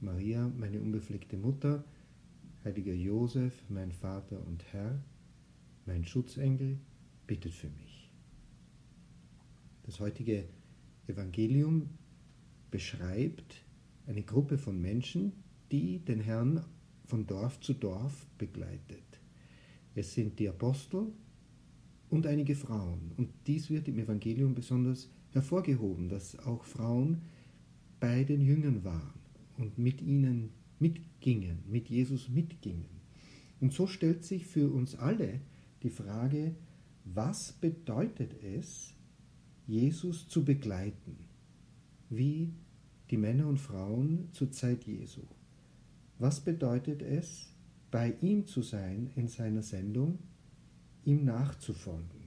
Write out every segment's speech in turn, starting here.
Maria, meine unbefleckte Mutter, heiliger Josef, mein Vater und Herr, mein Schutzengel, bittet für mich. Das heutige Evangelium beschreibt eine Gruppe von Menschen, die den Herrn von Dorf zu Dorf begleitet. Es sind die Apostel und einige Frauen. Und dies wird im Evangelium besonders hervorgehoben, dass auch Frauen bei den Jüngern waren und mit ihnen mitgingen, mit Jesus mitgingen. Und so stellt sich für uns alle die Frage, was bedeutet es, Jesus zu begleiten, wie die Männer und Frauen zur Zeit Jesu? Was bedeutet es, bei ihm zu sein in seiner Sendung, ihm nachzufolgen?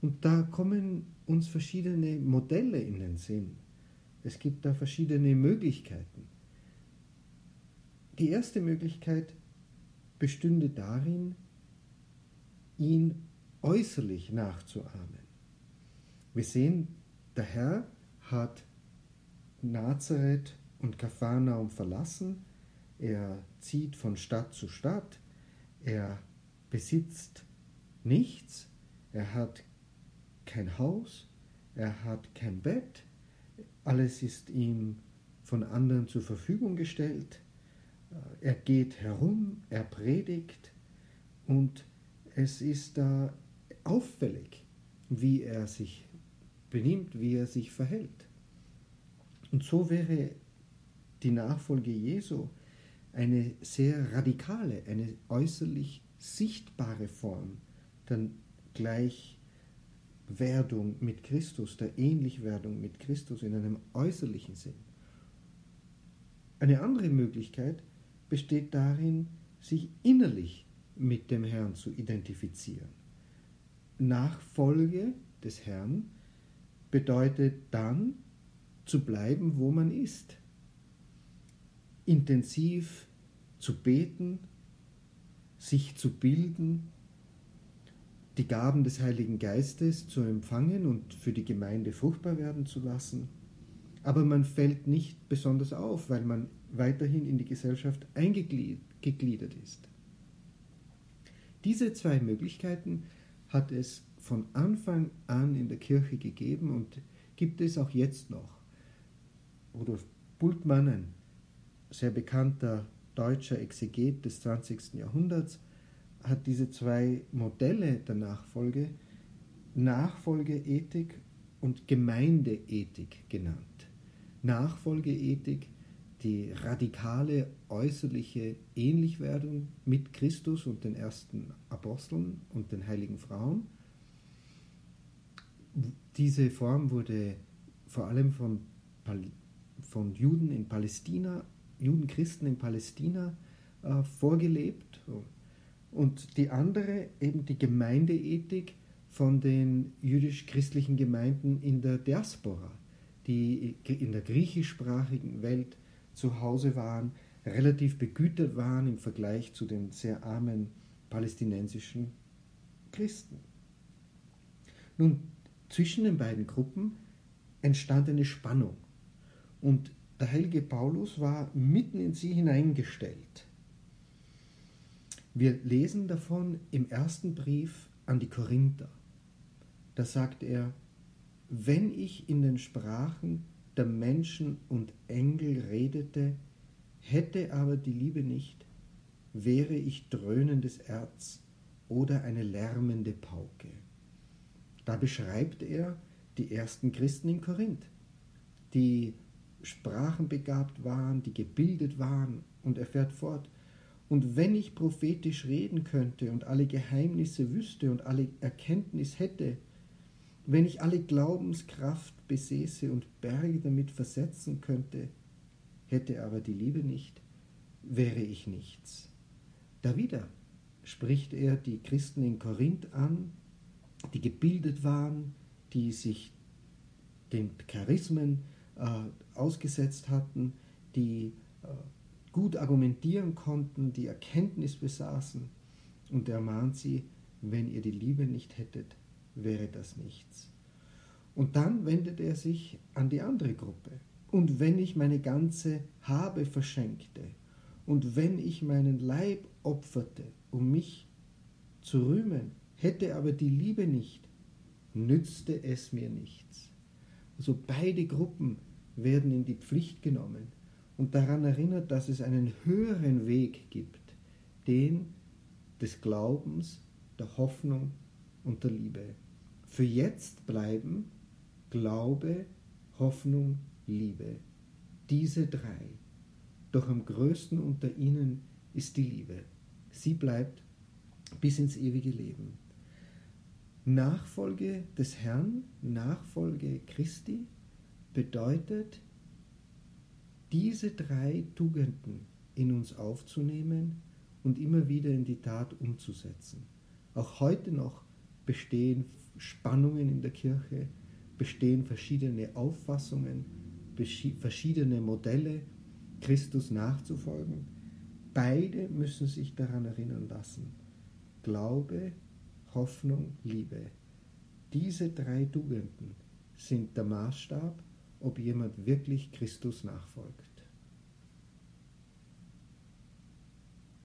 Und da kommen uns verschiedene Modelle in den Sinn. Es gibt da verschiedene Möglichkeiten. Die erste Möglichkeit bestünde darin, ihn äußerlich nachzuahmen. Wir sehen, der Herr hat Nazareth und Kapharnaum verlassen, er zieht von Stadt zu Stadt, er besitzt nichts, er hat kein Haus, er hat kein Bett, alles ist ihm von anderen zur Verfügung gestellt, er geht herum, er predigt und es ist da auffällig, wie er sich benimmt, wie er sich verhält. Und so wäre die Nachfolge Jesu eine sehr radikale, eine äußerlich sichtbare Form der Gleichwerdung mit Christus, der Ähnlichwerdung mit Christus in einem äußerlichen Sinn. Eine andere Möglichkeit besteht darin, sich innerlich mit dem Herrn zu identifizieren. Nachfolge des Herrn bedeutet dann zu bleiben, wo man ist. Intensiv zu beten, sich zu bilden, die Gaben des Heiligen Geistes zu empfangen und für die Gemeinde fruchtbar werden zu lassen. Aber man fällt nicht besonders auf, weil man weiterhin in die Gesellschaft eingegliedert ist. Diese zwei Möglichkeiten hat es von Anfang an in der Kirche gegeben und gibt es auch jetzt noch. Rudolf Bultmann, ein sehr bekannter deutscher Exeget des 20. Jahrhunderts, hat diese zwei Modelle der Nachfolge Nachfolgeethik und Gemeindeethik genannt. Nachfolgeethik die radikale äußerliche Ähnlichwerdung mit Christus und den ersten Aposteln und den heiligen Frauen. Diese Form wurde vor allem von, von Juden in Palästina, Judenchristen in Palästina äh, vorgelebt. Und die andere, eben die Gemeindeethik von den jüdisch-christlichen Gemeinden in der Diaspora, die in der griechischsprachigen Welt zu Hause waren, relativ begütert waren im Vergleich zu den sehr armen palästinensischen Christen. Nun, zwischen den beiden Gruppen entstand eine Spannung und der heilige Paulus war mitten in sie hineingestellt. Wir lesen davon im ersten Brief an die Korinther. Da sagt er, wenn ich in den Sprachen der Menschen und Engel redete, hätte aber die Liebe nicht, wäre ich dröhnendes Erz oder eine lärmende Pauke. Da beschreibt er die ersten Christen in Korinth, die sprachenbegabt waren, die gebildet waren, und er fährt fort, und wenn ich prophetisch reden könnte und alle Geheimnisse wüsste und alle Erkenntnis hätte, wenn ich alle Glaubenskraft besäße und Berge damit versetzen könnte, hätte aber die Liebe nicht, wäre ich nichts. Da wieder spricht er die Christen in Korinth an, die gebildet waren, die sich den Charismen äh, ausgesetzt hatten, die äh, gut argumentieren konnten, die Erkenntnis besaßen. Und er mahnt sie, wenn ihr die Liebe nicht hättet, wäre das nichts. Und dann wendet er sich an die andere Gruppe. Und wenn ich meine ganze Habe verschenkte, und wenn ich meinen Leib opferte, um mich zu rühmen, hätte aber die Liebe nicht, nützte es mir nichts. Also beide Gruppen werden in die Pflicht genommen und daran erinnert, dass es einen höheren Weg gibt, den des Glaubens, der Hoffnung und der Liebe. Für jetzt bleiben Glaube, Hoffnung, Liebe. Diese drei. Doch am größten unter ihnen ist die Liebe. Sie bleibt bis ins ewige Leben. Nachfolge des Herrn, Nachfolge Christi bedeutet, diese drei Tugenden in uns aufzunehmen und immer wieder in die Tat umzusetzen. Auch heute noch bestehen Spannungen in der Kirche, bestehen verschiedene Auffassungen, verschiedene Modelle, Christus nachzufolgen. Beide müssen sich daran erinnern lassen. Glaube, Hoffnung, Liebe. Diese drei Tugenden sind der Maßstab, ob jemand wirklich Christus nachfolgt.